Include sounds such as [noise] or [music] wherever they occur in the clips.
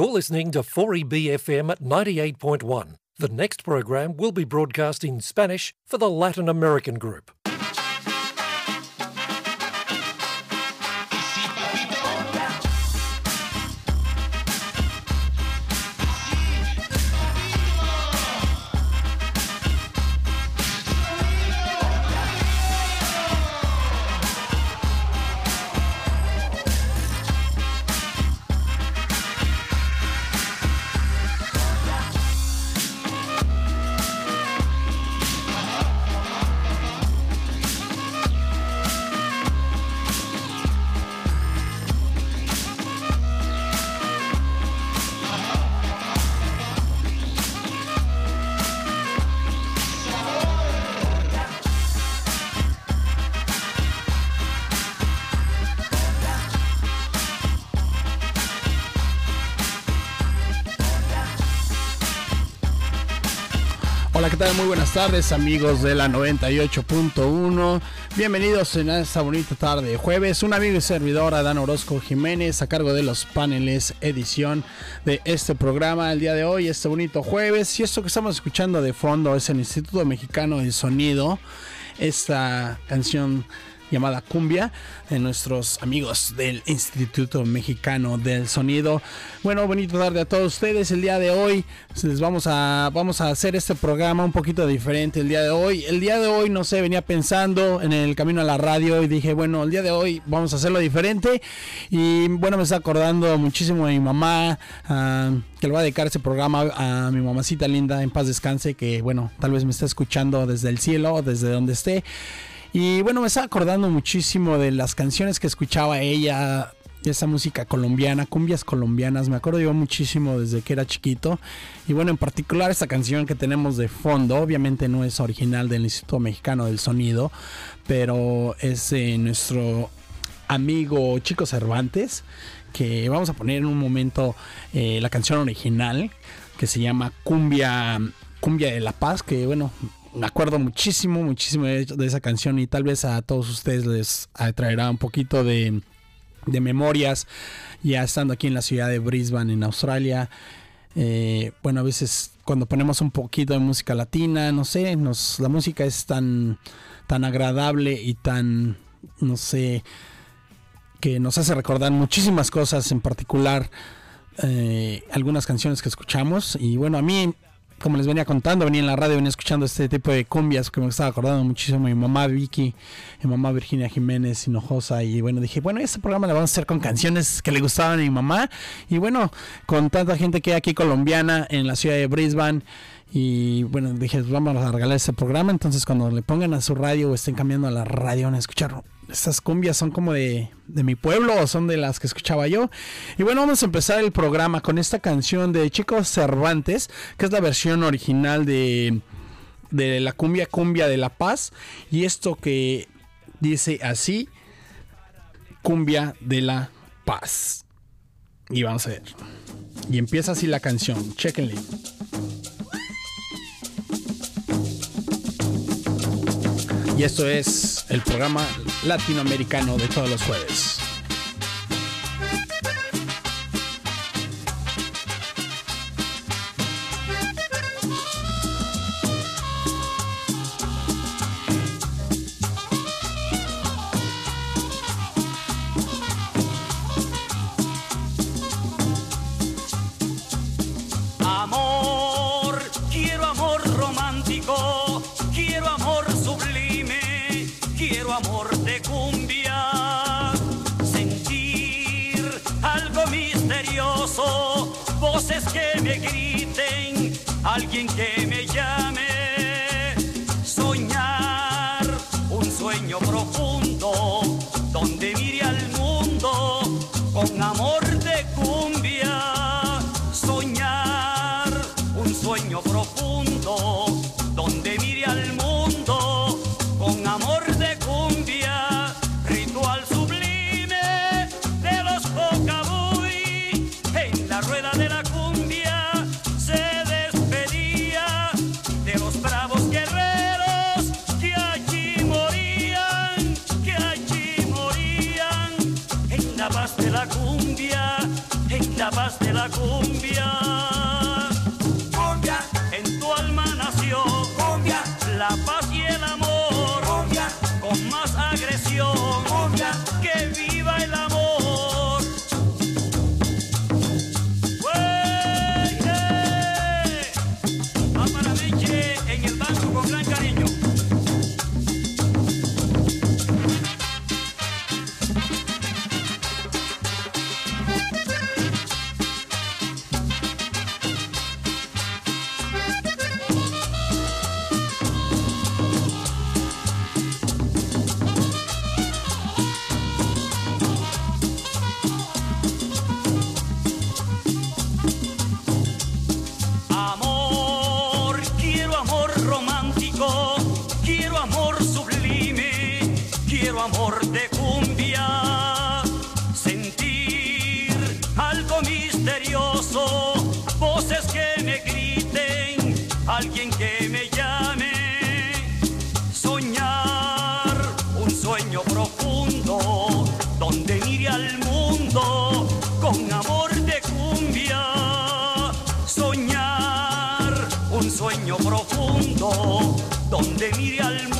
You're listening to 4EBFM at 98.1. The next program will be broadcast in Spanish for the Latin American group. Tardes, amigos de la 98.1. Bienvenidos en esta bonita tarde de jueves. Un amigo y servidor, Adán Orozco Jiménez, a cargo de los paneles edición de este programa el día de hoy, este bonito jueves. Y esto que estamos escuchando de fondo es el Instituto Mexicano del Sonido. Esta canción llamada Cumbia de nuestros amigos del Instituto Mexicano del Sonido. Bueno, bonito tarde a todos ustedes. El día de hoy les vamos a vamos a hacer este programa un poquito diferente el día de hoy. El día de hoy no sé, venía pensando en el camino a la radio y dije, bueno, el día de hoy vamos a hacerlo diferente y bueno, me está acordando muchísimo de mi mamá uh, que le va a dedicar ese programa a mi mamacita linda en paz descanse que bueno, tal vez me está escuchando desde el cielo, desde donde esté. Y bueno, me estaba acordando muchísimo de las canciones que escuchaba ella, esa música colombiana, cumbias colombianas. Me acuerdo yo muchísimo desde que era chiquito. Y bueno, en particular esta canción que tenemos de fondo, obviamente no es original del Instituto Mexicano del Sonido, pero es de nuestro amigo Chico Cervantes, que vamos a poner en un momento eh, la canción original, que se llama Cumbia, Cumbia de la Paz, que bueno, me acuerdo muchísimo, muchísimo de, esa canción y tal vez a todos ustedes les traerá un poquito de, de, memorias ya estando aquí en la ciudad de Brisbane, en Australia. Eh, bueno, a veces cuando ponemos un poquito de música latina, no sé, la música es tan, tan agradable y tan, no sé, que nos hace recordar muchísimas cosas, en particular eh, algunas canciones que escuchamos. Y bueno, a mí como les venía contando, venía en la radio, venía escuchando este tipo de cumbias que me estaba acordando muchísimo mi mamá Vicky, mi mamá Virginia Jiménez Hinojosa y bueno, dije, bueno, este programa lo vamos a hacer con canciones que le gustaban a mi mamá y bueno, con tanta gente que hay aquí colombiana en la ciudad de Brisbane y bueno, dije, vamos a regalar este programa, entonces cuando le pongan a su radio o estén cambiando a la radio, van a escuchar estas cumbias son como de, de, mi pueblo o son de las que escuchaba yo. Y bueno, vamos a empezar el programa con esta canción de Chicos Cervantes, que es la versión original de, de la cumbia cumbia de La Paz. Y esto que dice así, cumbia de La Paz. Y vamos a ver. Y empieza así la canción, chequenle. Y esto es el programa latinoamericano de todos los jueves. Voces que me griten, alguien que me donde mire al mundo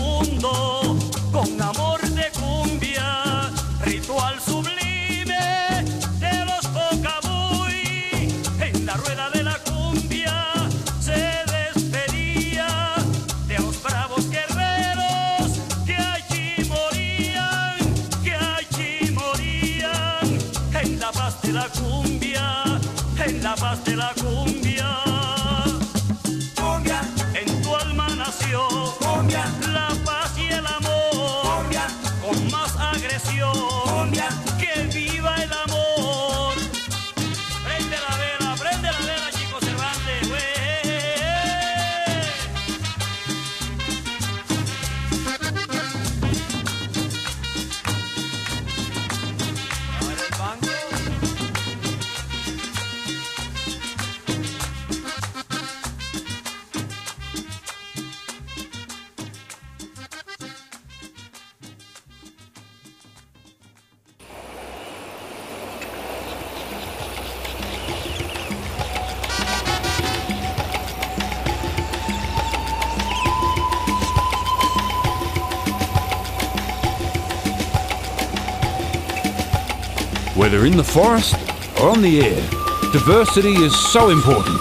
forest or on the air, diversity is so important.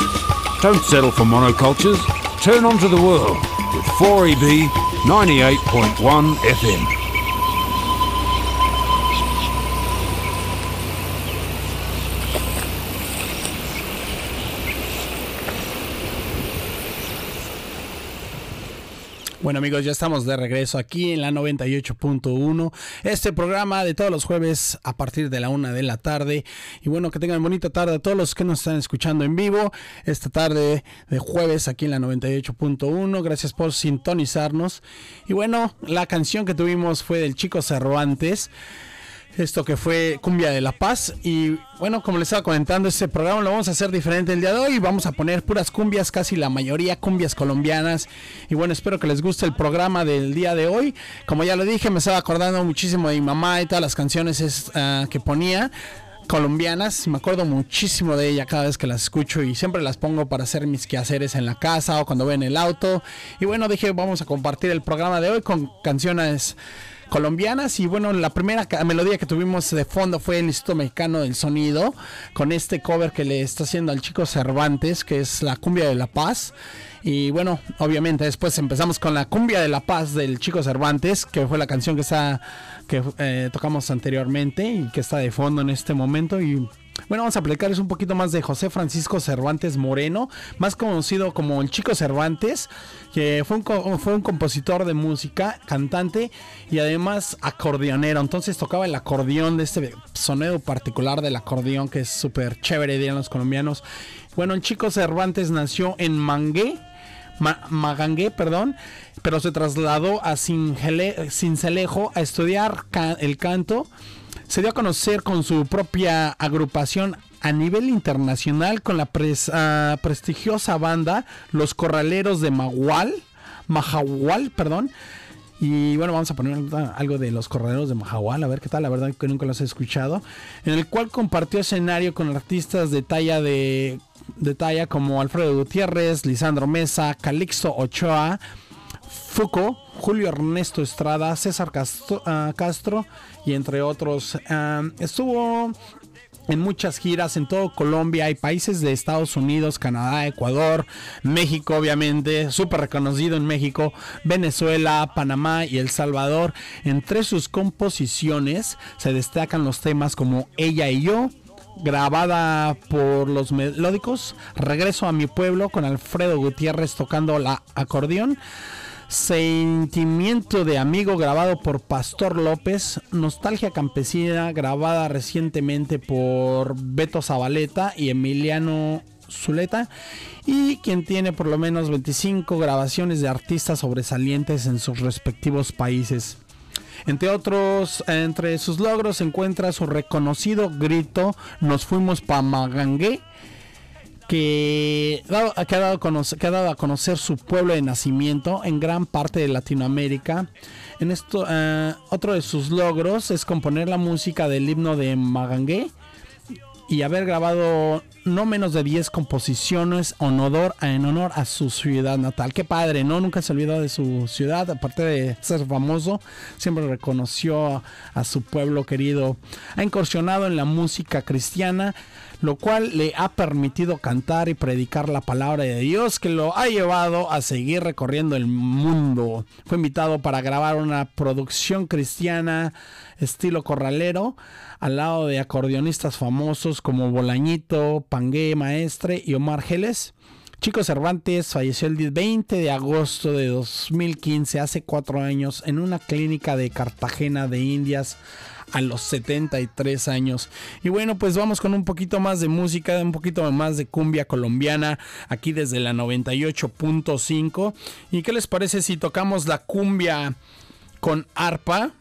Don't settle for monocultures. Turn onto the world with 4EB 98.1 FM. Amigos, ya estamos de regreso aquí en la 98.1. Este programa de todos los jueves a partir de la una de la tarde. Y bueno, que tengan bonita tarde a todos los que nos están escuchando en vivo. Esta tarde de jueves aquí en la 98.1. Gracias por sintonizarnos. Y bueno, la canción que tuvimos fue del Chico Cervantes. Esto que fue Cumbia de la Paz. Y bueno, como les estaba comentando, este programa lo vamos a hacer diferente el día de hoy. Vamos a poner puras cumbias, casi la mayoría cumbias colombianas. Y bueno, espero que les guste el programa del día de hoy. Como ya lo dije, me estaba acordando muchísimo de mi mamá y todas las canciones es, ah, que ponía colombianas, me acuerdo muchísimo de ella cada vez que las escucho y siempre las pongo para hacer mis quehaceres en la casa o cuando voy en el auto. Y bueno, dije, vamos a compartir el programa de hoy con canciones colombianas y bueno la primera melodía que tuvimos de fondo fue el Instituto Mexicano del Sonido con este cover que le está haciendo al chico Cervantes que es la cumbia de la paz. Y bueno obviamente después empezamos con la cumbia de la paz del chico Cervantes que fue la canción que está que eh, tocamos anteriormente y que está de fondo en este momento. Y bueno, vamos a platicarles un poquito más de José Francisco Cervantes Moreno, más conocido como el Chico Cervantes, que fue un, fue un compositor de música, cantante y además acordeonero. Entonces tocaba el acordeón de este sonido particular del acordeón que es súper chévere, dirían los colombianos. Bueno, el Chico Cervantes nació en Mangué, Ma- Magangué, perdón, pero se trasladó a Cincelejo a estudiar el canto. Se dio a conocer con su propia agrupación a nivel internacional con la pres- ah, prestigiosa banda Los Corraleros de Magual, Majahual, perdón. Y bueno, vamos a poner algo de los corredores de Mahahual, a ver qué tal, la verdad que nunca los he escuchado. En el cual compartió escenario con artistas de talla de, de talla como Alfredo Gutiérrez, Lisandro Mesa, Calixto Ochoa, Fuco, Julio Ernesto Estrada, César Castro, ah, y entre otros. Ah, estuvo en muchas giras en todo Colombia y países de Estados Unidos, Canadá, Ecuador, México, obviamente, súper reconocido en México, Venezuela, Panamá y El Salvador. Entre sus composiciones se destacan los temas como Ella y yo, grabada por los melódicos, Regreso a mi pueblo con Alfredo Gutiérrez tocando la acordeón. Sentimiento de Amigo grabado por Pastor López, Nostalgia Campesina grabada recientemente por Beto Zabaleta y Emiliano Zuleta y quien tiene por lo menos 25 grabaciones de artistas sobresalientes en sus respectivos países. Entre otros, entre sus logros se encuentra su reconocido grito Nos fuimos pa' Magangue que, ha, dado a conocer, su pueblo de nacimiento en gran parte de Latinoamérica. En esto, eh, otro de sus logros es componer la música del himno de Magangué y haber grabado no menos de 10 composiciones en honor, en honor a su ciudad natal. Qué padre, ¿no? Nunca se olvidó de su ciudad, aparte de ser famoso, siempre reconoció a su pueblo querido. Ha incursionado en la música cristiana, lo cual le ha permitido cantar y predicar la palabra de Dios que lo ha llevado a seguir recorriendo el mundo. Fue invitado para grabar una producción cristiana estilo corralero al lado de acordeonistas famosos como Bolañito, Pangué Maestre y Omar Geles. Chico Cervantes falleció el 20 de agosto de 2015, hace cuatro años, en una clínica de Cartagena de Indias a los 73 años. Y bueno, pues vamos con un poquito más de música, un poquito más de cumbia colombiana, aquí desde la 98.5. ¿Y qué les parece si tocamos la cumbia con arpa?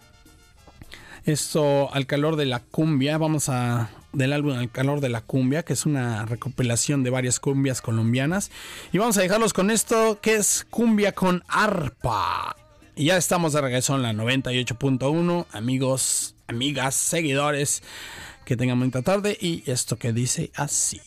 Esto al calor de la cumbia, vamos a del álbum Al calor de la cumbia, que es una recopilación de varias cumbias colombianas. Y vamos a dejarlos con esto, que es cumbia con arpa. Y ya estamos de regreso en la 98.1, amigos amigas, seguidores. Que tengan buena tarde y esto que dice así.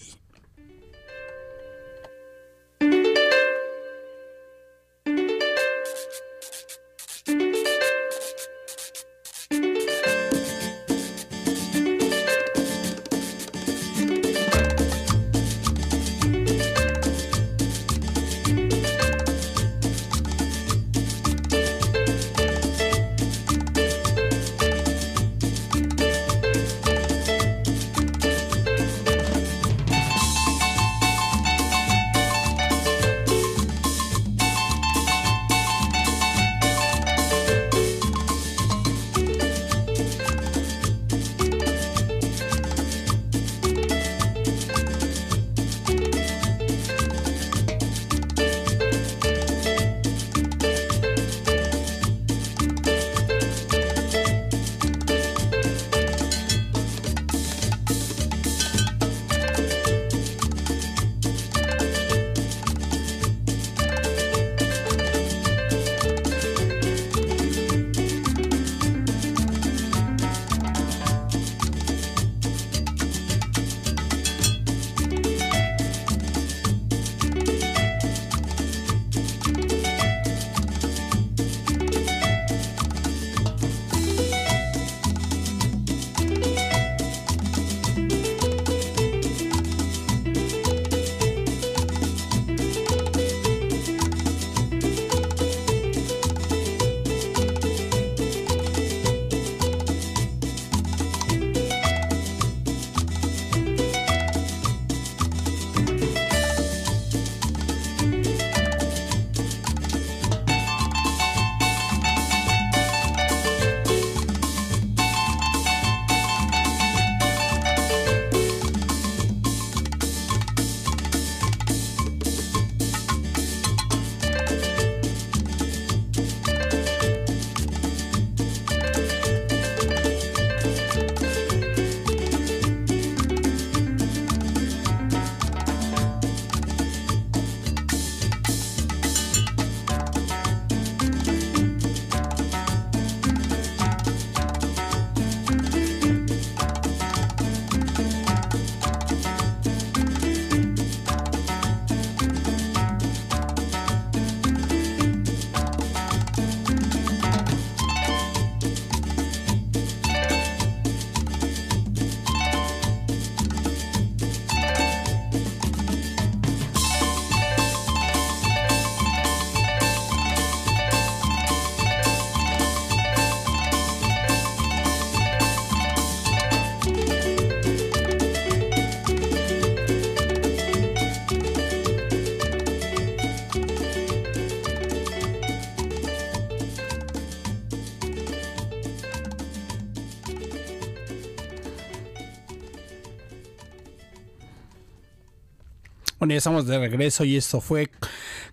Bueno, ya estamos de regreso y esto fue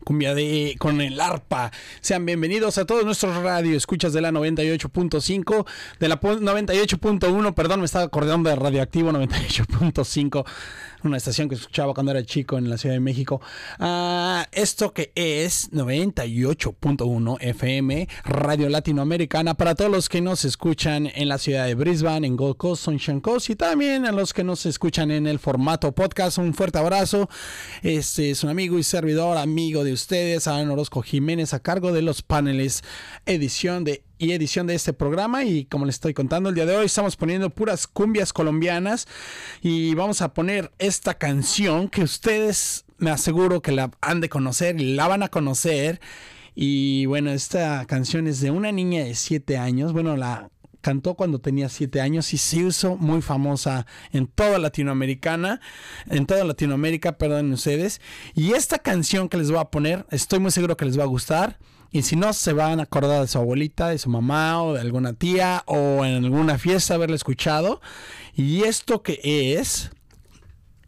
cumbia de con el arpa. Sean bienvenidos a todos nuestros radio escuchas de la 98.5, de la 98.1, perdón, me estaba acordando de Radioactivo 98.5 una estación que escuchaba cuando era chico en la Ciudad de México. Uh, esto que es 98.1 FM, Radio Latinoamericana, para todos los que nos escuchan en la ciudad de Brisbane, en Gold Coast, Sunshine Coast, y también a los que nos escuchan en el formato podcast. Un fuerte abrazo. Este es un amigo y servidor, amigo de ustedes, Alan Orozco Jiménez, a cargo de los paneles, edición de y edición de este programa y como les estoy contando el día de hoy estamos poniendo puras cumbias colombianas y vamos a poner esta canción que ustedes me aseguro que la han de conocer y la van a conocer y bueno esta canción es de una niña de 7 años bueno la cantó cuando tenía 7 años y se hizo muy famosa en toda Latinoamericana, en toda Latinoamérica, perdón ustedes. Y esta canción que les voy a poner, estoy muy seguro que les va a gustar. Y si no, se van a acordar de su abuelita, de su mamá o de alguna tía o en alguna fiesta haberla escuchado. Y esto que es,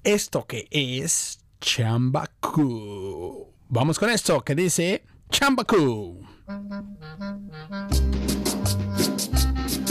esto que es Chambacu. Vamos con esto que dice Chambacu. [laughs]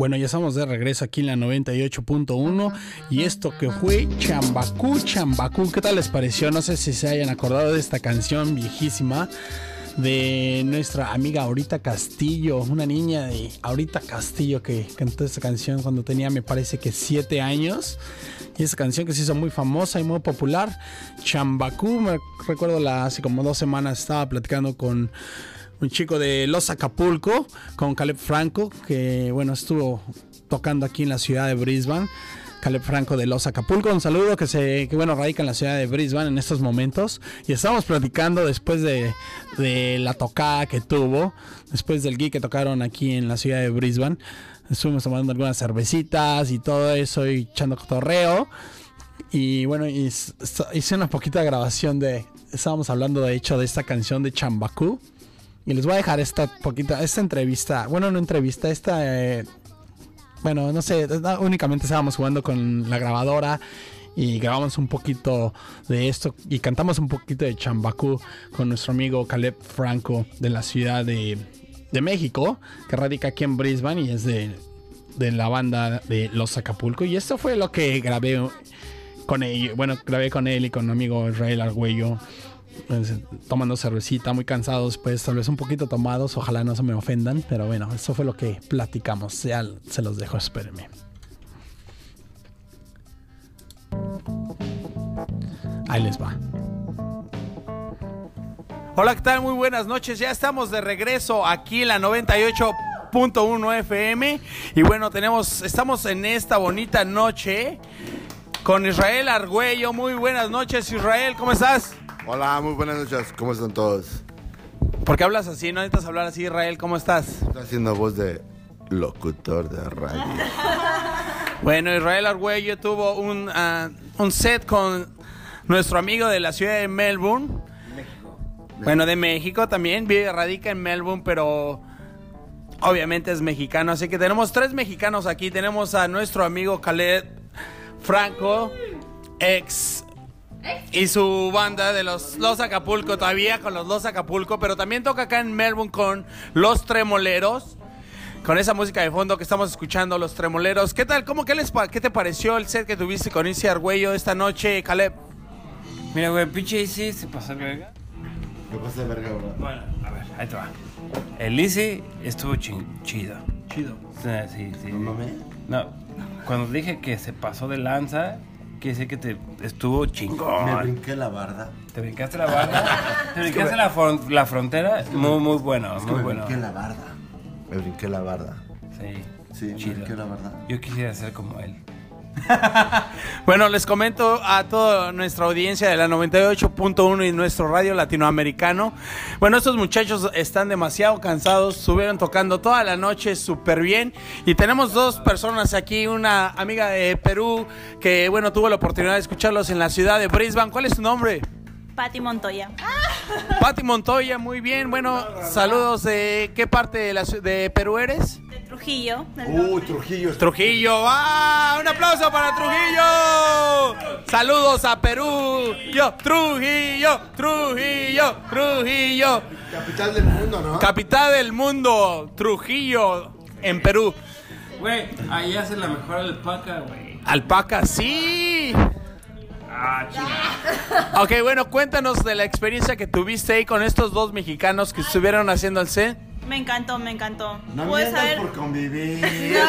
Bueno, ya estamos de regreso aquí en la 98.1 y esto que fue Chambacú, Chambacú, ¿qué tal les pareció? No sé si se hayan acordado de esta canción viejísima de nuestra amiga Aurita Castillo, una niña de Aurita Castillo que cantó esta canción cuando tenía me parece que 7 años. Y esa canción que se hizo muy famosa y muy popular, Chambacú, me recuerdo la, hace como dos semanas estaba platicando con un chico de Los Acapulco, con Caleb Franco, que bueno, estuvo tocando aquí en la ciudad de Brisbane. Caleb Franco de Los Acapulco, un saludo que se, que bueno, radica en la ciudad de Brisbane en estos momentos. Y estamos platicando después de, de la tocada que tuvo, después del gig que tocaron aquí en la ciudad de Brisbane. Estuvimos tomando algunas cervecitas y todo eso y echando cotorreo. Y bueno, hice una poquita grabación de. Estábamos hablando de hecho de esta canción de Chambacú. Y les voy a dejar esta poquita, esta entrevista. Bueno, no entrevista, esta. eh, bueno, no sé, únicamente estábamos jugando con la grabadora y grabamos un poquito de esto y cantamos un poquito de Chambacú con nuestro amigo Caleb Franco de la ciudad de, de México, que radica aquí en Brisbane y es de, de la banda de Los Acapulco. Y esto fue lo que grabé con él, bueno, grabé con él y con mi amigo Israel Argüello. Pues, Tomando cervecita, muy cansados, pues tal vez un poquito tomados, ojalá no se me ofendan, pero bueno, eso fue lo que platicamos, ya se los dejo, espérenme. Ahí les va. Hola, ¿qué tal? Muy buenas noches. Ya estamos de regreso aquí en la 98.1 FM. Y bueno, tenemos, estamos en esta bonita noche con Israel Argüello. Muy buenas noches, Israel. ¿Cómo estás? Hola, muy buenas noches. ¿Cómo están todos? ¿Por qué hablas así? No necesitas hablar así, Israel. ¿Cómo estás? Estoy haciendo voz de locutor de radio. [laughs] Bueno, Israel Argüello tuvo un, ah, un set con nuestro amigo de la ciudad de Melbourne. Bueno, de México también. Vive, radica en Melbourne, pero obviamente es mexicano. Así que tenemos tres mexicanos aquí. Tenemos a nuestro amigo Khaled Franco, ex. Y su banda de los Los Acapulco, todavía con los Los Acapulco, pero también toca acá en Melbourne con Los Tremoleros con esa música de fondo que estamos escuchando, los tremoleros. ¿Qué tal? ¿Cómo qué les pa- qué te pareció el set que tuviste con Isi Argüello esta noche, Caleb? Mira, güey, pinche Easy se pasó de verga. ¿Qué pasa, verga, bro? Bueno, a ver, ahí te va. El Easy estuvo chido. Chido. Sí, sí, sí. No mames. No, cuando dije que se pasó de lanza, quiere decir que te estuvo Me chingón. brinqué la barda. Te brincaste la barra. [laughs] Te brincaste la, fron- la frontera. Muy, muy bueno, Es que muy me bueno. brinqué la barda. Me brinqué la barda. Sí, Sí, me brinqué la barda. Yo quisiera ser como él. [laughs] Bueno, les comento a toda nuestra audiencia de la 98.1 y nuestro radio latinoamericano. Bueno, estos muchachos están demasiado cansados, estuvieron tocando toda la noche súper bien. Y tenemos dos personas aquí, una amiga de Perú que, bueno, tuvo la oportunidad de escucharlos en la ciudad de Brisbane. ¿Cuál es su nombre? Pati Montoya. Pati Montoya, muy bien. Bueno, saludos de qué parte de, la, de Perú eres? De Trujillo. norte. Trujillo. Trujillo, ¡ah! ¡Un aplauso para Trujillo! Saludos a Perú. Yo, Trujillo, Trujillo, Trujillo. Capital del mundo, ¿no? Capital del mundo, Trujillo, en Perú. Güey, ahí hace la mejor alpaca, güey. Alpaca, sí. Ah. Ok, bueno, cuéntanos de la experiencia que tuviste ahí con estos dos mexicanos que estuvieron haciendo el set. Me encantó, me encantó. no mientas saber. por convivir. No.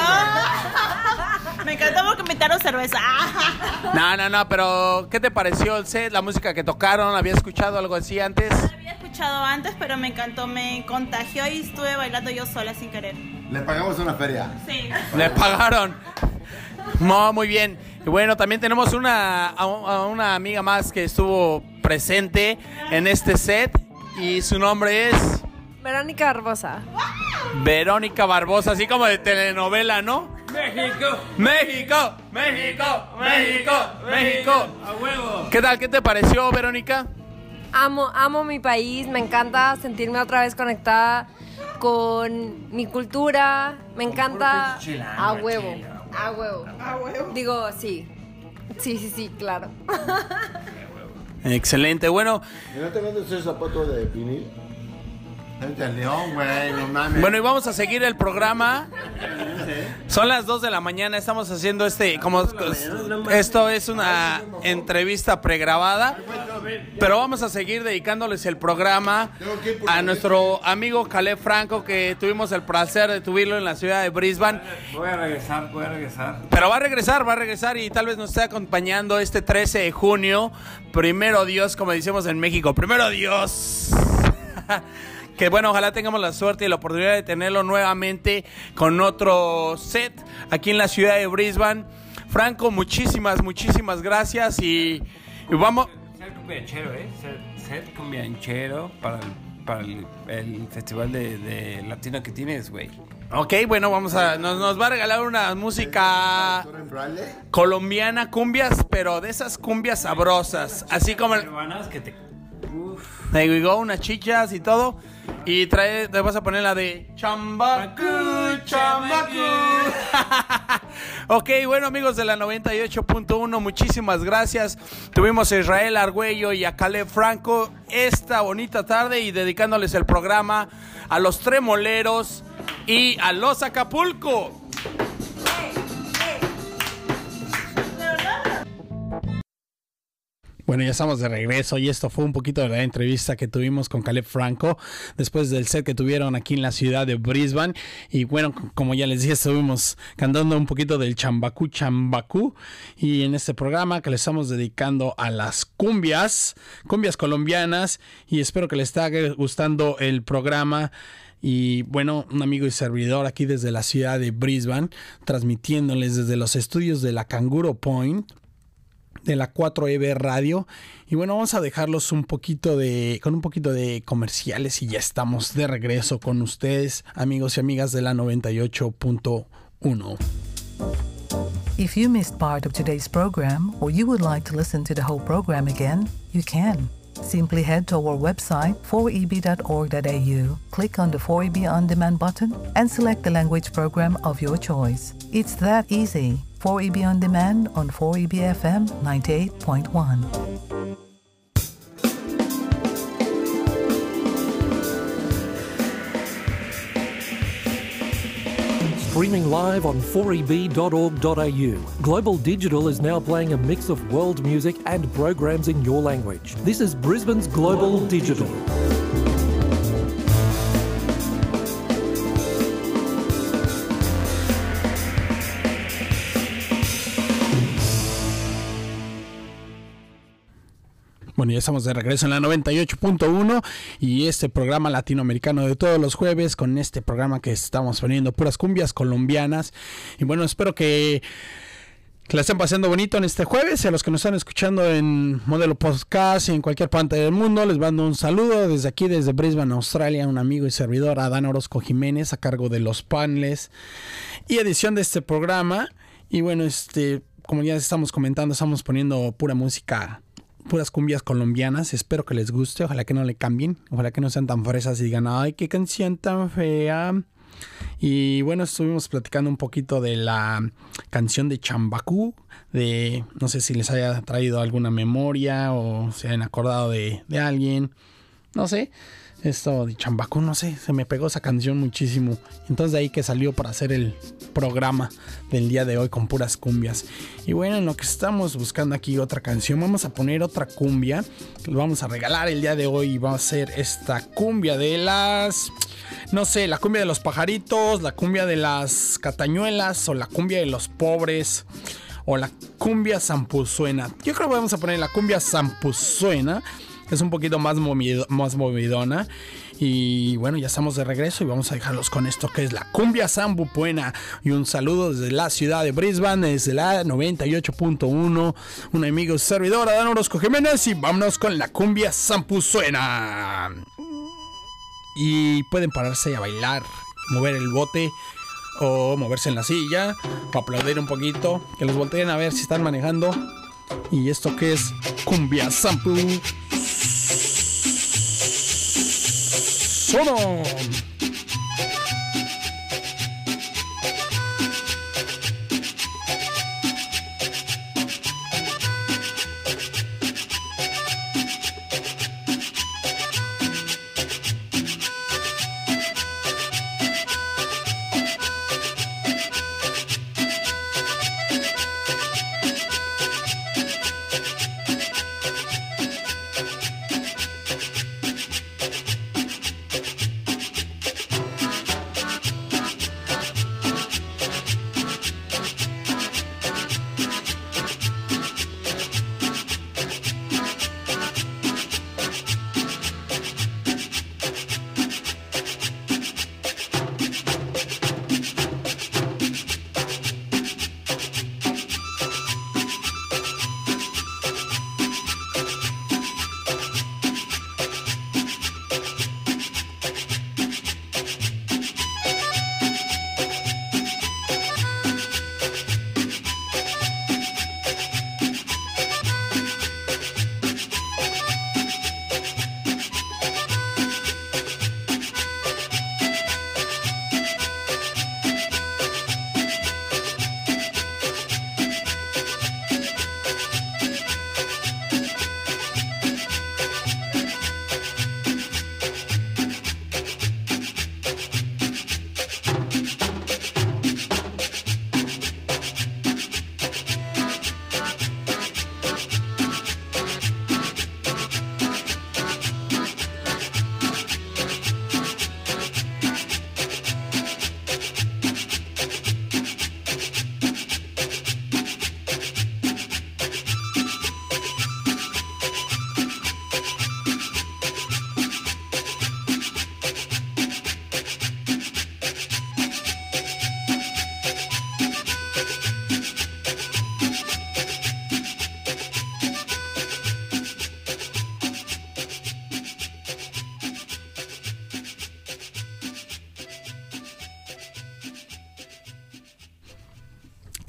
[laughs] Me encantó porque me invitaron cerveza. [laughs] No, no, no, pero ¿qué te pareció el set, la música que tocaron? ¿Había escuchado algo así antes? No lo había escuchado antes, pero me encantó. Me contagió y estuve bailando yo sola sin querer. Le pagamos una feria. Sí. Le pagaron. No, muy bien. Y bueno, también tenemos una, a, a una amiga más que estuvo presente en este set y su nombre es Verónica Barbosa. Verónica Barbosa, así como de telenovela, ¿no? México, México, México, México, México. a huevo. ¿Qué tal? ¿Qué te pareció, Verónica? Amo, amo mi país. Me encanta sentirme otra vez conectada con mi cultura. Me encanta. A huevo. A huevo. A huevo. Digo, sí. Sí, sí, sí, claro. Excelente. Bueno, ¿Y no te vendes ese zapato de vinil? Es de León, güey, no mames. Bueno, y vamos a seguir el programa. Son las 2 de la mañana, estamos haciendo este, como esto es una entrevista pregrabada, pero vamos a seguir dedicándoles el programa a nuestro amigo Caleb Franco, que tuvimos el placer de tuvirlo en la ciudad de Brisbane. Voy a regresar, voy a regresar. Pero va a regresar, va a regresar y tal vez nos esté acompañando este 13 de junio. Primero Dios, como decimos en México, primero Dios. [laughs] que bueno, ojalá tengamos la suerte y la oportunidad de tenerlo nuevamente con otro set aquí en la ciudad de Brisbane. Franco, muchísimas, muchísimas gracias y, y vamos... Ser cumbianchero, ¿eh? Ser, ser cumbianchero para el, para el, el festival de, de latino que tienes, güey. Ok, bueno, vamos a... Nos, nos va a regalar una música colombiana, cumbias, pero de esas cumbias sabrosas. Así como... El, Hermanas que te... Uf. We go, unas chichas y todo. Y trae, te vas a poner la de Chambacu, Chambacu. [laughs] ok, bueno amigos de la 98.1, muchísimas gracias. Tuvimos a Israel Argüello y a Caleb Franco esta bonita tarde y dedicándoles el programa a los tremoleros y a los Acapulco. Bueno, ya estamos de regreso y esto fue un poquito de la entrevista que tuvimos con Caleb Franco después del set que tuvieron aquí en la ciudad de Brisbane. Y bueno, como ya les dije, estuvimos cantando un poquito del chambacú chambacú y en este programa que le estamos dedicando a las cumbias, cumbias colombianas y espero que les esté gustando el programa. Y bueno, un amigo y servidor aquí desde la ciudad de Brisbane, transmitiéndoles desde los estudios de la Canguro Point de la 4EB Radio. Y bueno, vamos a dejarlos un poquito con un poquito de comerciales y ya estamos de regreso con ustedes, amigos y amigas de la 98.1. If you missed part of today's program or you would like to listen to the whole program again, you can. Simply head to our website 4eb.org.au, click on the 4EB On Demand button, and select the language program of your choice. It's that easy. 4EB On Demand on 4EB FM 98.1. Streaming live on 4eb.org.au. Global Digital is now playing a mix of world music and programs in your language. This is Brisbane's Global, Digital. Bueno, ya estamos de regreso en la 98.1 y este programa latinoamericano de todos los jueves con este programa que estamos poniendo puras cumbias colombianas. Y bueno, espero que, la estén pasando bonito en este jueves. A los que nos están escuchando en Modelo Podcast y en cualquier parte del mundo, les mando un saludo desde aquí, desde Brisbane, Australia, un amigo y servidor, Adán Orozco Jiménez, a cargo de los paneles y edición de este programa. Y bueno, este, como ya estamos comentando, estamos poniendo pura música puras cumbias colombianas. Espero que les guste. Ojalá que no le cambien. Ojalá que no sean tan fresas y digan, ay, qué canción tan fea. Y bueno, estuvimos platicando un poquito de la canción de Chambacú. De no sé si les haya traído alguna memoria o se hayan acordado de alguien. No sé. Esto de Chambacú, no sé, se me pegó esa canción muchísimo. Entonces de ahí que salió para hacer el programa del día de hoy con puras cumbias. Y bueno, en lo que estamos buscando aquí otra canción, vamos a poner otra cumbia. Lo vamos a regalar el día de hoy y va a ser esta cumbia de las... No sé, la cumbia de los pajaritos, la cumbia de las catañuelas o la cumbia de los pobres o la cumbia zampuzuena. Yo creo que vamos a poner la cumbia zampuzuena es un poquito más, movido, más movidona. Y bueno, ya estamos de regreso y vamos a dejarlos con esto que es la cumbia zambupuena. Y un saludo desde la ciudad de Brisbane, desde la 98.1. Un amigo servidor, Adán Orozco Jiménez. Y vámonos con la cumbia zampuzuena. Y pueden pararse a bailar, mover el bote o moverse en la silla o aplaudir un poquito. Que los volteen a ver si están manejando. Y esto que es cumbia zampu Sonor.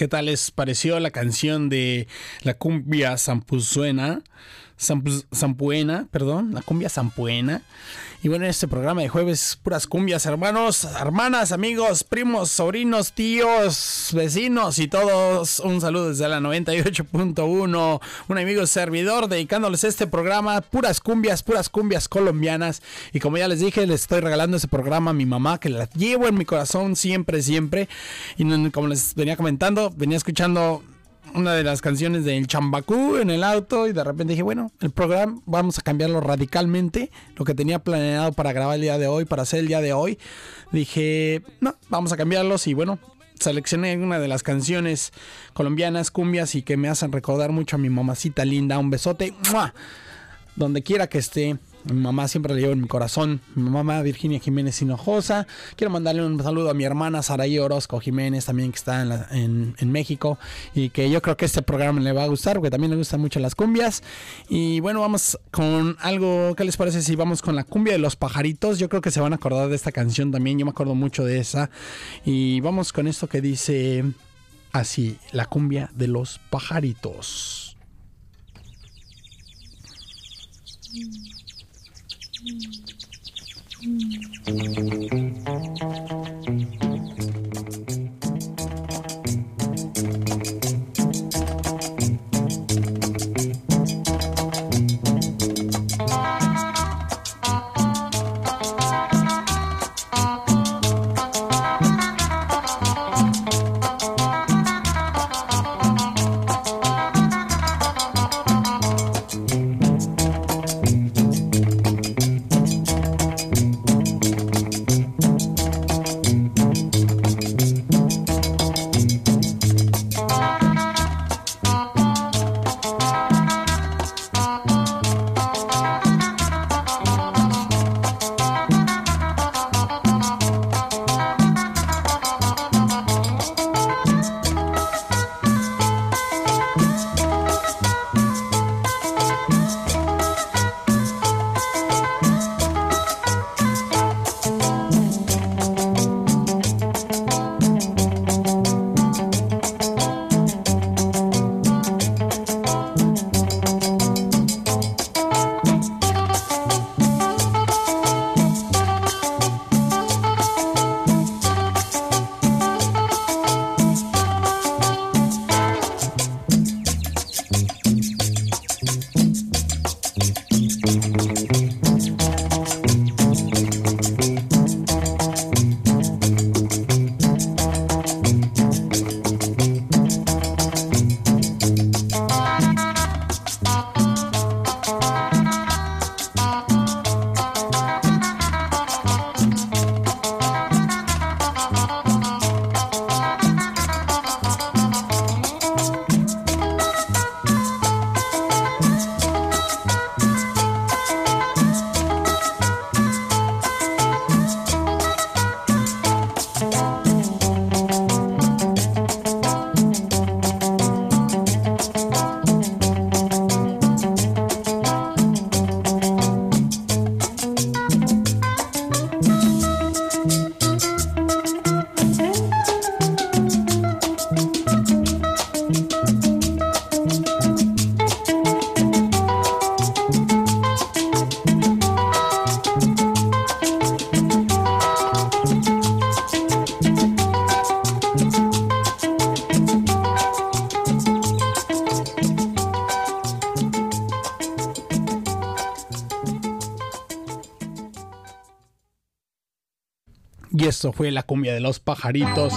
¿Qué tal les pareció la canción de la cumbia zampuzuena? Zampu- Zampuena, perdón, la cumbia zampuena. Y bueno, este programa de jueves, puras cumbias, hermanos, hermanas, amigos, primos, sobrinos, tíos, vecinos y todos. Un saludo desde la 98.1. Un amigo servidor dedicándoles este programa, puras cumbias, puras cumbias colombianas. Y como ya les dije, les estoy regalando ese programa a mi mamá, que la llevo en mi corazón siempre, siempre. Y como les venía comentando, venía escuchando una de las canciones del Chambacú en el auto y de repente dije, bueno, el programa vamos a cambiarlo radicalmente. Lo que tenía planeado para grabar el día de hoy, para hacer el día de hoy, dije, no, vamos a cambiarlos y bueno, seleccioné una de las canciones colombianas, cumbias y que me hacen recordar mucho a mi mamacita linda. Un besote, ¡mua! Donde quiera que esté. Mi mamá siempre la llevo en mi corazón. Mi mamá Virginia Jiménez Hinojosa. Quiero mandarle un saludo a mi hermana Saraí Orozco Jiménez, también que está en- en México. Y que yo creo que este programa le va a gustar, porque también le gustan mucho las cumbias. Y bueno, vamos con algo. ¿Qué les parece si vamos con la cumbia de los pajaritos? Yo creo que se van a acordar de esta canción también. Yo me acuerdo mucho de esa. Y vamos con esto que dice así: la cumbia de los pajaritos. Y esto fue la cumbia de los pajaritos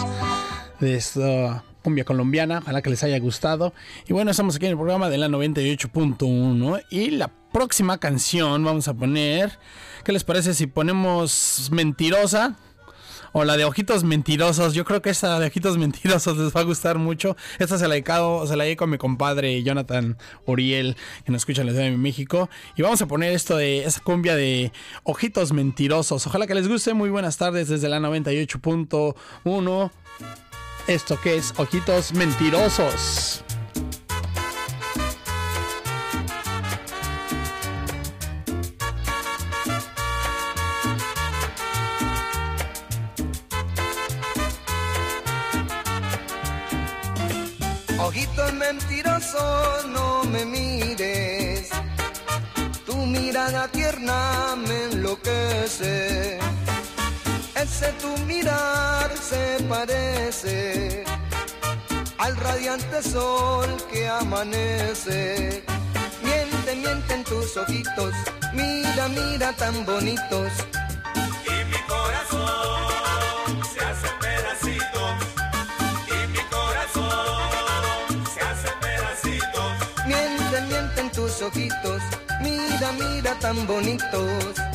de esta cumbia colombiana. Ojalá que les haya gustado. Y bueno, estamos aquí en el programa de la 98.1. Y la próxima canción vamos a poner. ¿Qué les parece si ponemos Mentirosa? O la de Ojitos Mentirosos. Yo creo que esta de Ojitos [laughs] Mentirosos les va a gustar mucho. Esta se la he dedicado, se la dedico a mi compadre Jonathan Uriel, que nos escucha en la Ciudad de México. Y vamos a poner esto de esa cumbia de Ojitos Mentirosos. Ojalá que les guste. Muy buenas tardes desde la 98.1. Esto que es Ojitos Mentirosos. Ojito mentiroso, no me mires. Tu mirada tierna me enloquece. Ese tu mirar se parece al radiante sol que amanece. Miente, miente en tus ojitos, mira, mira tan bonitos. Ojitos, mira, mira tan bonitos.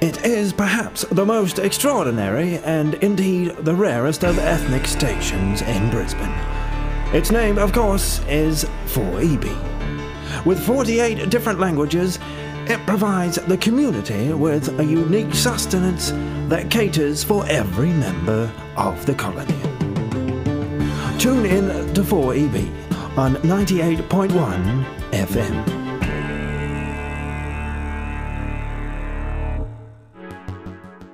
It is perhaps the most extraordinary and indeed the rarest of ethnic stations in Brisbane. Its name, of course, is 4EB. With 48 different languages, it provides the community with a unique sustenance that caters for every member of the colony. Tune in to 4EB on 98.1 FM.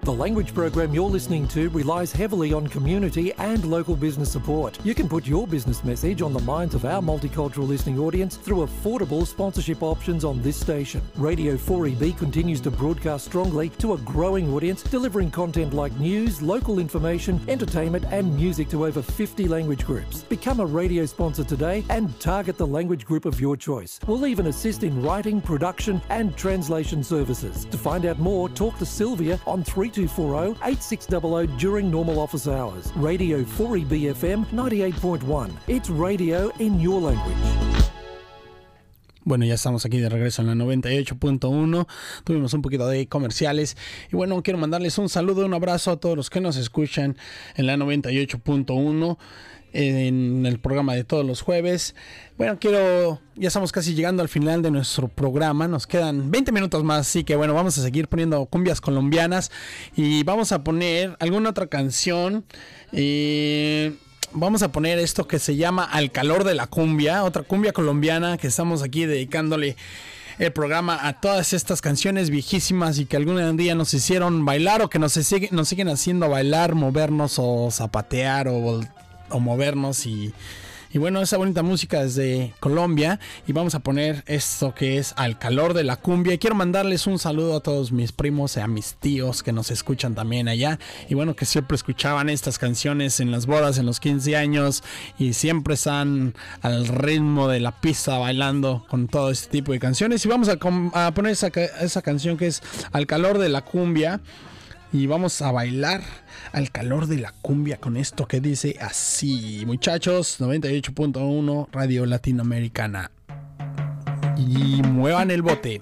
The language program you're listening to relies heavily on community and local business support. You can put your business message on the minds of our multicultural listening audience through affordable sponsorship options on this station. Radio 4EB continues to broadcast strongly to a growing audience, delivering content like news, local information, entertainment, and music to over 50 language groups. Become a radio sponsor today and target the language group of your choice. We'll even assist in writing, production, and translation services. To find out more, talk to Sylvia on 3240 8600 during normal office hours. Radio 4EB FM 98.1. It's radio in your language. Bueno, ya estamos aquí de regreso en la 98.1. Tuvimos un poquito de comerciales. Y bueno, quiero mandarles un saludo, un abrazo a todos los que nos escuchan en la 98.1 en el programa de todos los jueves. Bueno, quiero, ya estamos casi llegando al final de nuestro programa, nos quedan 20 minutos más, así que bueno, vamos a seguir poniendo cumbias colombianas y vamos a poner alguna otra canción. Eh, vamos a poner esto que se llama Al calor de la cumbia, otra cumbia colombiana que estamos aquí dedicándole el programa a todas estas canciones viejísimas y que algún día nos hicieron bailar o que nos, sigue, nos siguen haciendo bailar, movernos o zapatear o, o movernos y, Y bueno, esa bonita música es de Colombia y vamos a poner esto que es Al calor de la cumbia. Y quiero mandarles un saludo a todos mis primos y a mis tíos que nos escuchan también allá. Y bueno, que siempre escuchaban estas canciones en las bodas, en los 15 años y siempre están al ritmo de la pista bailando con todo este tipo de canciones. Y vamos a, a poner esa, esa canción que es Al calor de la cumbia. Y vamos a bailar al calor de la cumbia con esto que dice así. Muchachos, 98.1 Radio Latinoamericana. Y muevan el bote.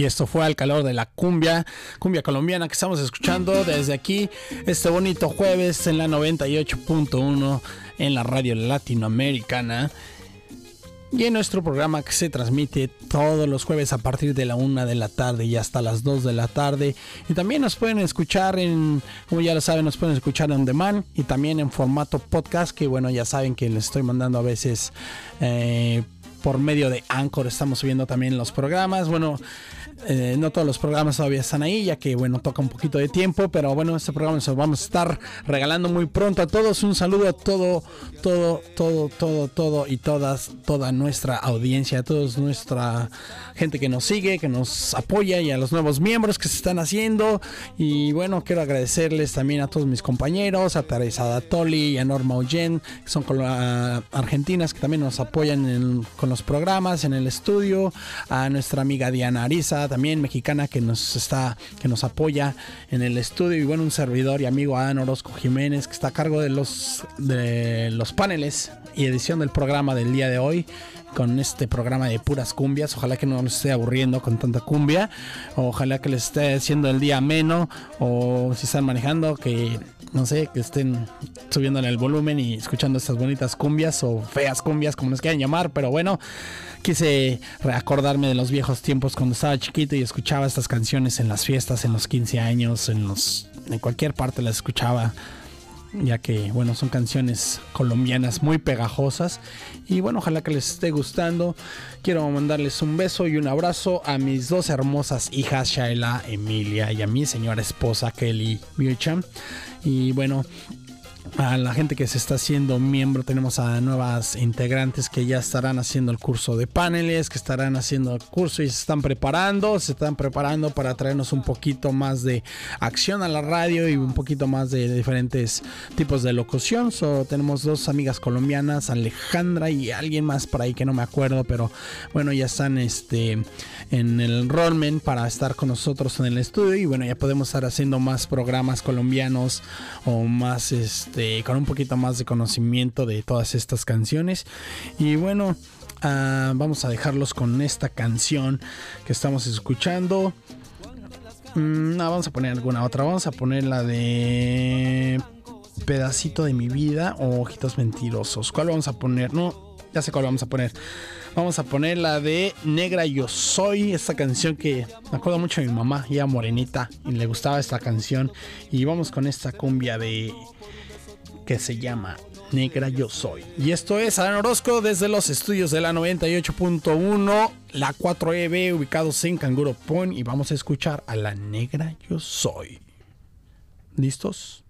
Y esto fue al calor de la cumbia, cumbia colombiana que estamos escuchando desde aquí este bonito jueves en la 98.1 en la radio latinoamericana. Y en nuestro programa que se transmite todos los jueves a partir de la 1 de la tarde y hasta las 2 de la tarde. Y también nos pueden escuchar en, como ya lo saben, nos pueden escuchar en demand y también en formato podcast. Que bueno, ya saben que les estoy mandando a veces eh, por medio de Anchor. Estamos subiendo también los programas. Bueno, eh, no todos los programas todavía están ahí, ya que bueno, toca un poquito de tiempo, pero bueno, este programa se lo vamos a estar regalando muy pronto a todos. Un saludo a todo, todo, todo, todo, todo y todas, toda nuestra audiencia, a toda nuestra gente que nos sigue, que nos apoya y a los nuevos miembros que se están haciendo. Y bueno, quiero agradecerles también a todos mis compañeros, a Teresa Datoli y a Norma Oyen, que son con la- argentinas que también nos apoyan en- con los programas en el estudio, a nuestra amiga Diana Ariza, también mexicana que nos está, que nos apoya en el estudio, y bueno, un servidor y amigo Adán Orozco Jiménez, que está a cargo de los de los paneles y edición del programa del día de hoy con este programa de puras cumbias. Ojalá que no les esté aburriendo con tanta cumbia. Ojalá que les esté haciendo el día ameno. O si están manejando, que no sé, que estén subiéndole el volumen y escuchando estas bonitas cumbias o feas cumbias, como les quieran llamar. Pero bueno, quise recordarme de los viejos tiempos cuando estaba chiquito y escuchaba estas canciones en las fiestas, en los 15 años, en los en cualquier parte las escuchaba ya que bueno son canciones colombianas muy pegajosas. Y bueno ojalá que les esté gustando. Quiero mandarles un beso y un abrazo a mis dos hermosas hijas Shaila Emilia y a mi señora esposa Kelly Buchan y bueno a la gente que se está haciendo miembro, tenemos a nuevas integrantes que ya estarán haciendo el curso de paneles, que estarán haciendo el curso y se están preparando, se están preparando para traernos un poquito más de acción a la radio y un poquito más de diferentes tipos de locución. So, tenemos dos amigas colombianas, Alejandra y alguien más por ahí que no me acuerdo, pero bueno, ya están este, en el enrollment para estar con nosotros en el estudio y bueno, ya podemos estar haciendo más programas colombianos o más este con un poquito más de conocimiento de todas estas canciones. Y bueno, ah, vamos a dejarlos con esta canción que estamos escuchando. Mm, no, vamos a poner alguna otra. Vamos a poner la de Pedacito de mi vida o Ojitos Mentirosos. ¿Cuál vamos a poner? No, ya sé cuál vamos a poner. Vamos a poner la de Negra Yo Soy, esta canción que me acuerdo mucho de mi mamá, ella morenita, y le gustaba esta canción. Y vamos con esta cumbia de que se llama Negra Yo Soy. Y esto es Adán Orozco desde los estudios de la 98.1, la 4EB, ubicados en Canguro Point. Y vamos a escuchar a la Negra Yo Soy. ¿Listos?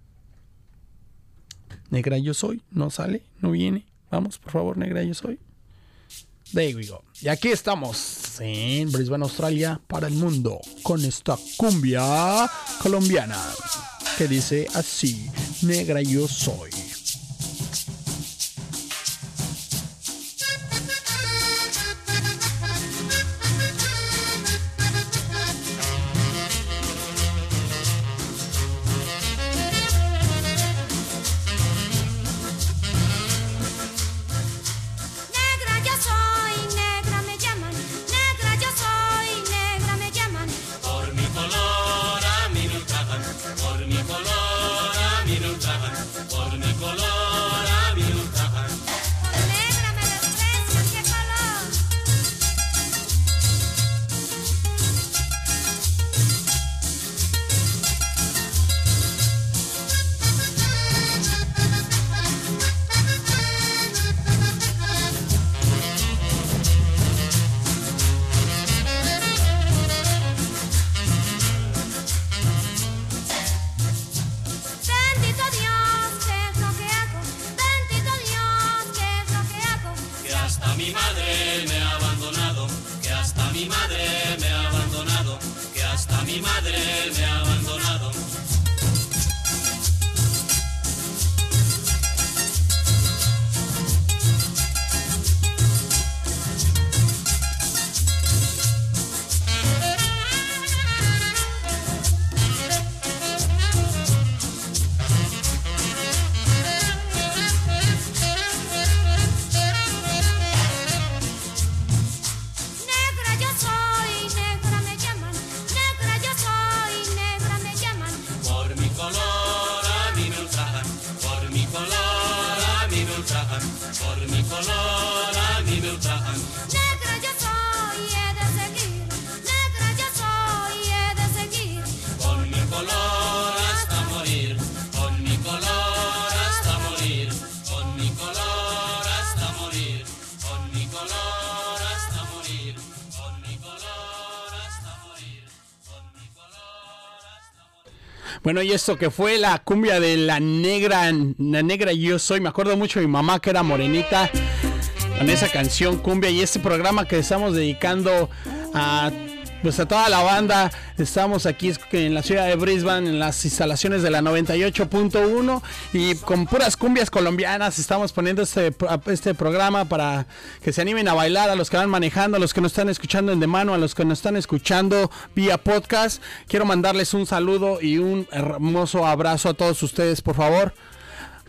Negra Yo Soy, ¿no sale? ¿No viene? Vamos, por favor, Negra Yo Soy. There we go. Y aquí estamos en Brisbane, Australia, para el mundo, con esta cumbia colombiana que dice así, negra yo soy. Bueno, y esto que fue la cumbia de la negra, la negra yo soy, me acuerdo mucho de mi mamá que era morenita con esa canción cumbia y este programa que estamos dedicando a pues a toda la banda. Estamos aquí en la ciudad de Brisbane, en las instalaciones de la 98.1 y con puras cumbias colombianas estamos poniendo este, este programa para que se animen a bailar a los que van manejando, a los que nos están escuchando en de mano, a los que nos están escuchando vía podcast. Quiero mandarles un saludo y un hermoso abrazo a todos ustedes, por favor.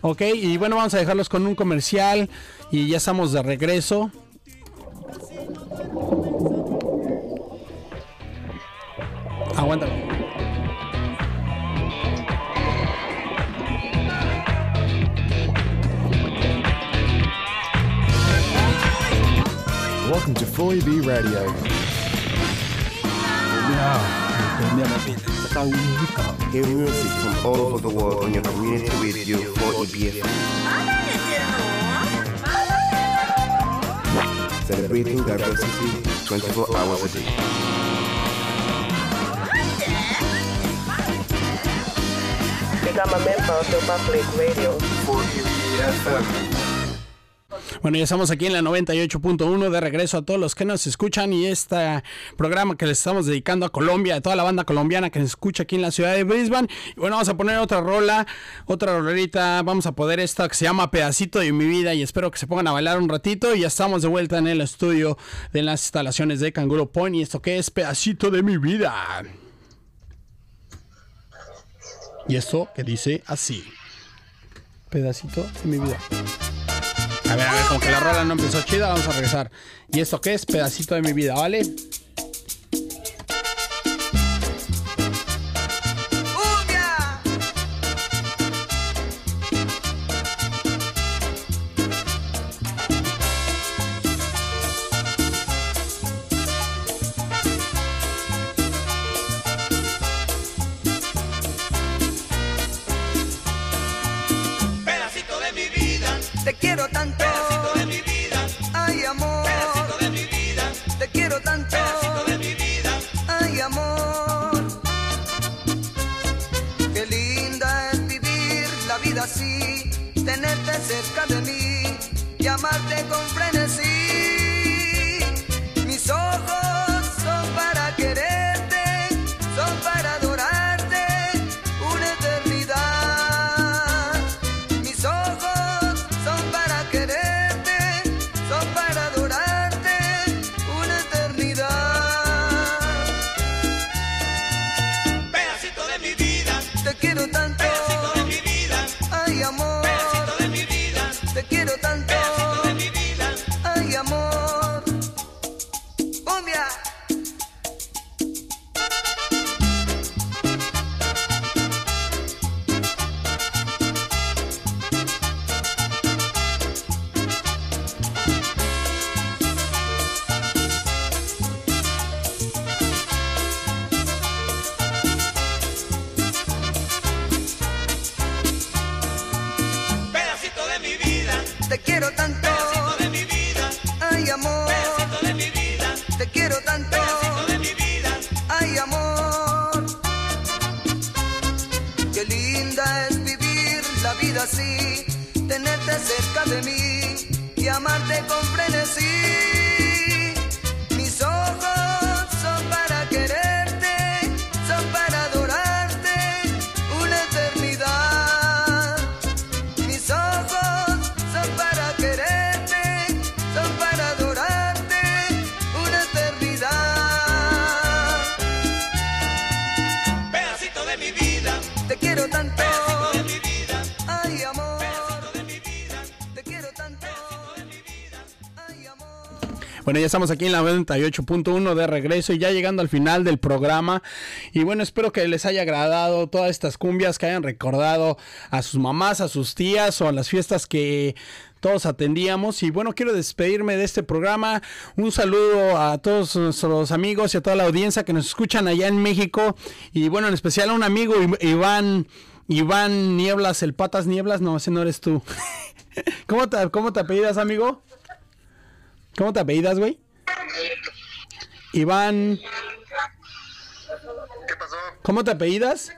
Ok, y bueno, vamos a dejarlos con un comercial y ya estamos de regreso. Aguanta. Welcome to 4EB Radio. Hear music from all over the world on your community radio 4EBFM. Celebrating diversity 24 hours a day. Public radio. 4EBFM. Bueno, ya estamos aquí en la 98.1 de regreso a todos los que nos escuchan y este programa que les estamos dedicando a Colombia, a toda la banda colombiana que nos escucha aquí en la ciudad de Brisbane. Y bueno, vamos a poner otra rola, otra rolita, vamos a poder esta que se llama Pedacito de mi vida y espero que se pongan a bailar un ratito y ya estamos de vuelta en el estudio de las instalaciones de Canguro Point y esto que es Pedacito de mi vida. Y esto que dice así. Pedacito de mi vida. A ver, a ver, como que la rola no empezó chida, vamos a regresar. ¿Y esto qué es? Pedacito de mi vida, ¿vale? Amarte con frenesí. Bueno, ya estamos aquí en la 98.1 de regreso y ya llegando al final del programa. Y bueno, espero que les haya agradado todas estas cumbias, que hayan recordado a sus mamás, a sus tías o a las fiestas que todos atendíamos. Y bueno, quiero despedirme de este programa. Un saludo a todos nuestros amigos y a toda la audiencia que nos escuchan allá en México. Y bueno, en especial a un amigo, Iván. Iván Nieblas, el Patas Nieblas, no, ese no eres tú. [laughs] ¿Cómo te, cómo te apellidas, amigo? ¿Cómo te apellidas, güey? Iván. ¿Qué pasó? ¿Cómo te apellidas?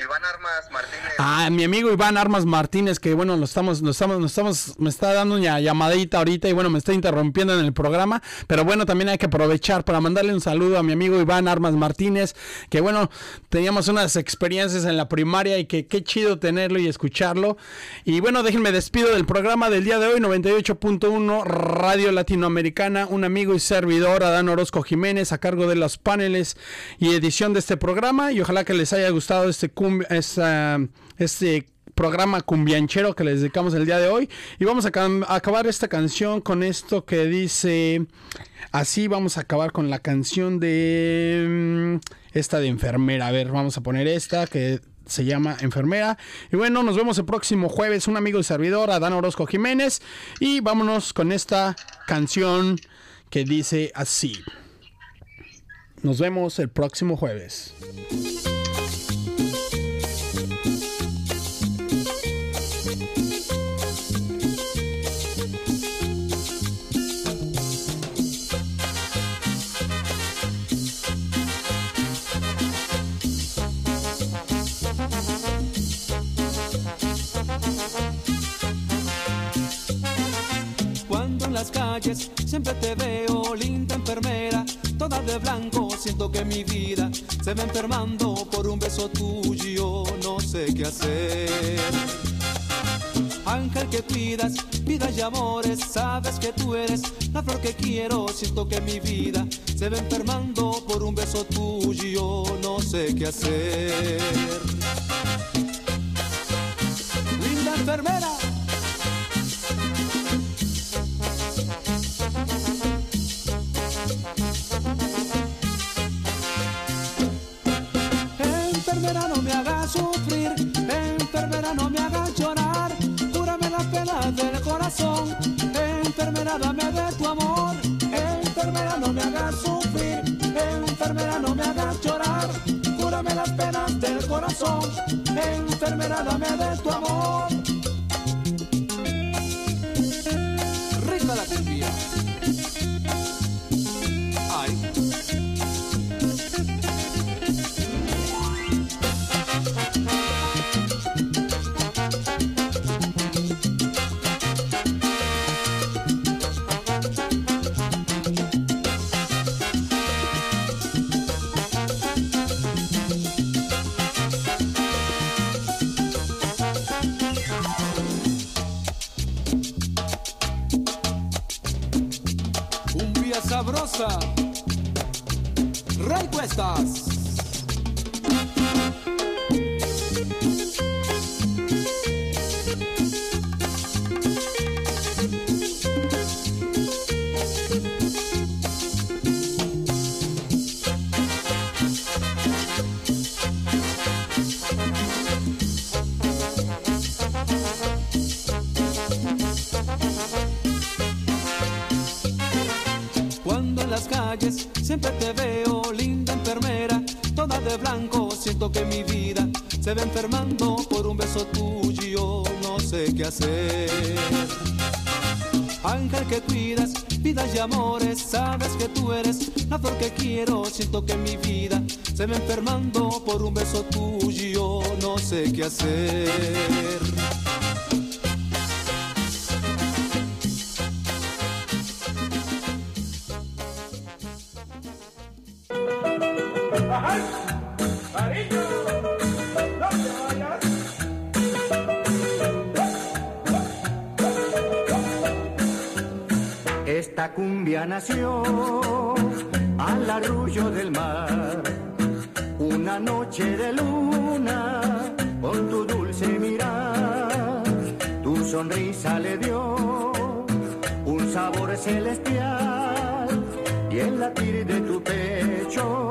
Iván Armas Martínez. a mi amigo Iván Armas Martínez, que bueno, lo estamos, lo estamos, nos estamos, me está dando una llamadita ahorita y bueno, me está interrumpiendo en el programa, pero bueno, también hay que aprovechar para mandarle un saludo a mi amigo Iván Armas Martínez, que bueno, teníamos unas experiencias en la primaria y que qué chido tenerlo y escucharlo. Y bueno, déjenme despido del programa del día de hoy, 98.1 Radio Latinoamericana, un amigo y servidor, Adán Orozco Jiménez, a cargo de los paneles y edición de este programa, y ojalá que les haya gustado este este programa cumbianchero que les dedicamos el día de hoy. Y vamos a, a acabar esta canción con esto que dice así. Vamos a acabar con la canción de mm, esta de enfermera. A ver, vamos a poner esta que se llama Enfermera. Y bueno, nos vemos el próximo jueves. Un amigo y servidor, Adán Orozco Jiménez. Y vámonos con esta canción que dice así. Nos vemos el próximo jueves. Las calles siempre te veo, linda enfermera, toda de blanco, siento que mi vida se va enfermando por un beso tuyo, no sé qué hacer. Ángel que cuidas, vida y amores, sabes que tú eres la flor que quiero, siento que mi vida se va enfermando por un beso tuyo, no sé qué hacer. Linda. Enfermera del corazón, que cuidas, vida y amores, sabes que tú eres la flor que quiero, siento que mi vida se va enfermando por un beso tuyo, no sé qué hacer. Esta cumbia nació al arrullo del mar, una noche de luna con tu dulce mirar, tu sonrisa le dio un sabor celestial y el latir de tu pecho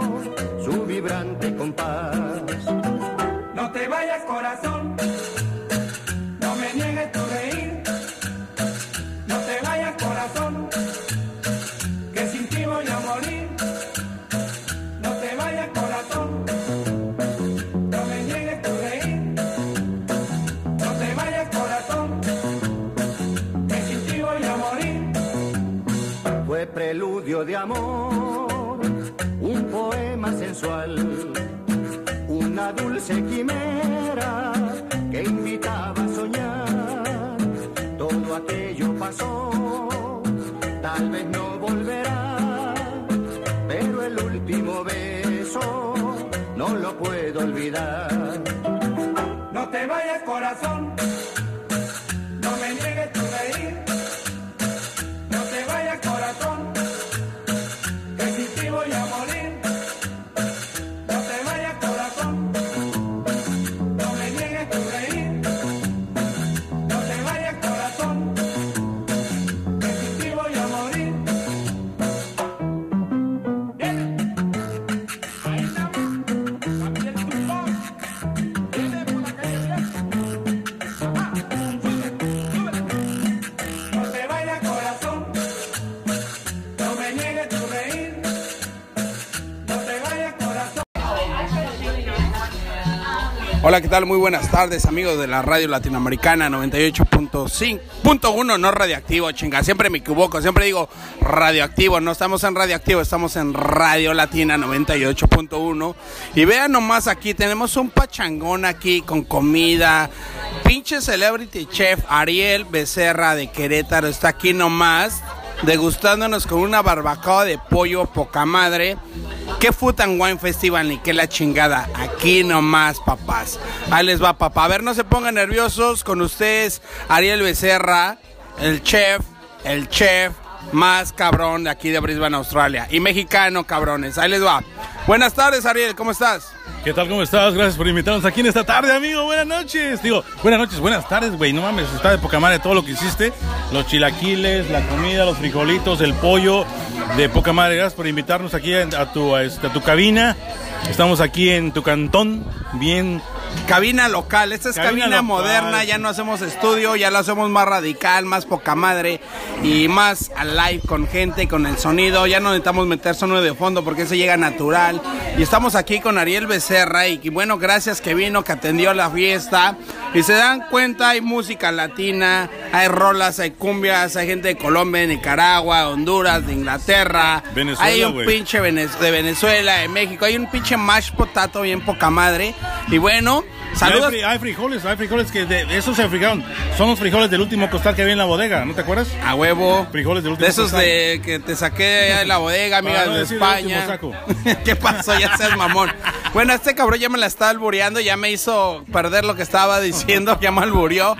su vibrante compás. No te vayas corazón, de amor, un poema sensual, una dulce quimera que invitaba a soñar. Todo aquello pasó, tal vez no volverá, pero el último beso no lo puedo olvidar. No te vayas corazón, no me niegues tu reír. Hola, ¿qué tal? Muy buenas tardes, amigos de la radio latinoamericana 98.5.1, no radioactivo, chinga. Siempre me equivoco, siempre digo radioactivo. No estamos en radioactivo, estamos en Radio Latina 98.1. Y vean nomás aquí, tenemos un pachangón aquí con comida. Pinche celebrity chef Ariel Becerra de Querétaro está aquí nomás degustándonos con una barbacoa de pollo poca madre. ¿Qué Food and Wine Festival ni qué la chingada? Aquí nomás, papás. Ahí les va, papá. A ver, no se pongan nerviosos con ustedes, Ariel Becerra, el chef, el chef más cabrón de aquí de Brisbane, Australia. Y mexicano, cabrones. Ahí les va. Buenas tardes, Ariel, ¿cómo estás? ¿Qué tal? ¿Cómo estás? Gracias por invitarnos aquí en esta tarde, amigo. Buenas noches. Digo, buenas noches, buenas tardes, güey. No mames, está de poca madre todo lo que hiciste. Los chilaquiles, la comida, los frijolitos, el pollo. De poca madre. Gracias por invitarnos aquí a tu, a este, a tu cabina. Estamos aquí en tu cantón, bien Cabina local, esta es Cabina cabina, local. moderna, ya no hacemos estudio, ya lo hacemos más radical, más poca madre y más al live con gente, con el sonido, ya no necesitamos meter sonido de fondo porque eso llega natural. Y estamos aquí con Ariel Becerra y bueno, gracias que vino, que atendió la fiesta. Y se dan cuenta, hay música latina, hay rolas, hay cumbias, hay gente de Colombia, de Nicaragua, Honduras, de Inglaterra. Venezuela, hay un pinche Venez- de Venezuela, de México, hay un pinche mash potato bien poca madre. Y bueno, saludos. Hay, fri- hay frijoles, hay frijoles que de, de esos se frijaron. Son los frijoles del último costal que había en la bodega, ¿no te acuerdas? A huevo. Frijoles del último De esos costal. de que te saqué de allá de la bodega, no de España. saco. [laughs] ¿Qué pasó? Ya seas mamón. Bueno, este cabrón ya me la está albureando, ya me hizo perder lo que estaba diciendo, ya me alburió.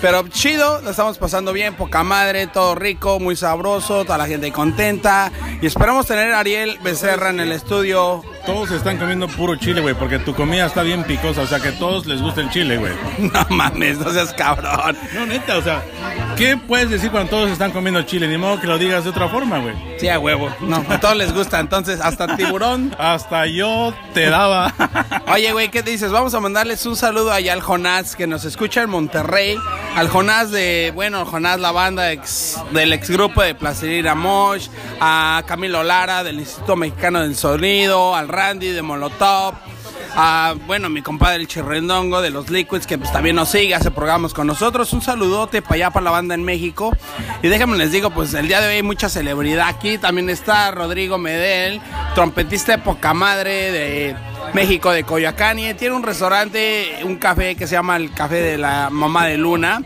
Pero chido, la estamos pasando bien, poca madre, todo rico, muy sabroso, toda la gente contenta. Y esperamos tener a Ariel Becerra en el estudio. Todos están comiendo puro chile, güey, porque tu comida está bien picosa, o sea que a todos les gusta el chile, güey. [laughs] No mames, no seas cabrón. No, neta, o sea, ¿qué puedes decir cuando todos están comiendo chile? Ni modo que lo digas de otra forma, güey. Sí, a huevo. No, a todos les gusta, entonces, hasta [laughs] tiburón. Hasta yo te daba. [laughs] Oye, güey, ¿qué dices? Vamos a mandarles un saludo allá al Jonás que nos escucha en Monterrey. Al Jonás de, bueno, Jonás, la banda ex- del ex grupo de Placerina Mosh. A Camilo Lara del Instituto Mexicano del Sonido. Al Randy de Molotov. A, bueno, mi compadre el Chirrendongo de los Liquids que pues también nos sigue, hace programas con nosotros. Un saludote para allá, para la banda en México. Y déjenme les digo, pues el día de hoy hay mucha celebridad aquí. También está Rodrigo Medel, trompetista de poca madre de México, de Coyoacán. Y tiene un restaurante, un café que se llama el Café de la Mamá de Luna.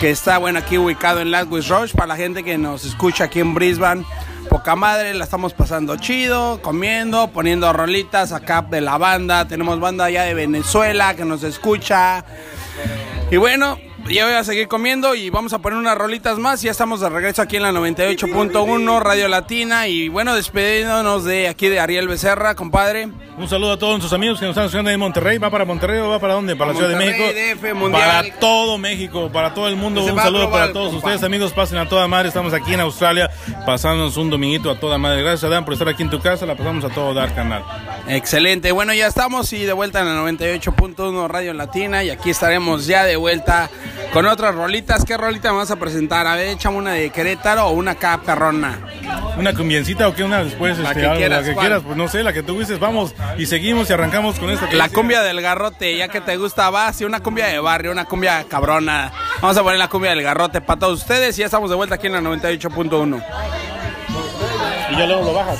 Que está, bueno, aquí ubicado en Latwis Roche. Para la gente que nos escucha aquí en Brisbane. Poca madre, la estamos pasando chido, comiendo, poniendo rolitas acá de la banda. Tenemos banda allá de Venezuela que nos escucha. Y bueno, ya voy a seguir comiendo y vamos a poner unas rolitas más. Ya estamos de regreso aquí en la 98.1 Radio Latina. Y bueno, despediéndonos de aquí de Ariel Becerra, compadre. Un saludo a todos nuestros amigos que nos están escuchando de Monterrey. ¿Va para Monterrey o va para dónde? ¿Para la Ciudad de México? DF, Mundial. Para todo México, para todo el mundo. Un saludo para todos ustedes, amigos. Pasen a toda madre. Estamos aquí en Australia, pasándonos un dominguito a toda madre. Gracias, Adán, por estar aquí en tu casa. La pasamos a todo dar, canal. Excelente. Bueno, ya estamos y de vuelta en la 98.1 Radio Latina. Y aquí estaremos ya de vuelta con otras rolitas. ¿Qué rolita me vas a presentar? A ver, échame una de Querétaro o una acá perrona. ¿Una cumbiencita o qué? Una después, La este, que algo, quieras, la que quieras. Pues no sé, la que tú dices. Vamos y seguimos y arrancamos con esta. que La cumbia del garrote, ya que te gusta, va, sí, una cumbia de barrio, una cumbia cabrona. Vamos a poner la cumbia del garrote para todos ustedes y ya estamos de vuelta aquí en la 98.1. Y ya luego lo bajas.